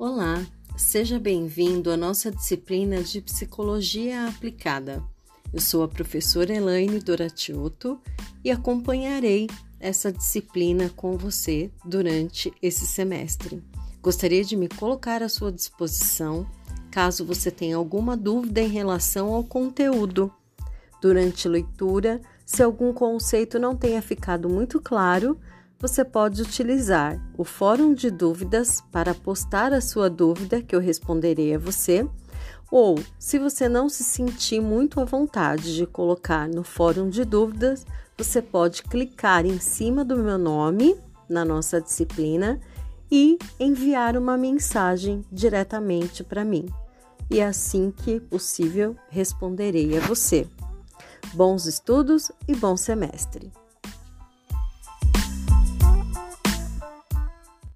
Olá, seja bem-vindo à nossa disciplina de Psicologia Aplicada. Eu sou a professora Elaine Doratiotto e acompanharei essa disciplina com você durante esse semestre. Gostaria de me colocar à sua disposição caso você tenha alguma dúvida em relação ao conteúdo. Durante a leitura, se algum conceito não tenha ficado muito claro, você pode utilizar o fórum de dúvidas para postar a sua dúvida que eu responderei a você. Ou, se você não se sentir muito à vontade de colocar no fórum de dúvidas, você pode clicar em cima do meu nome na nossa disciplina e enviar uma mensagem diretamente para mim. E assim que possível, responderei a você. Bons estudos e bom semestre!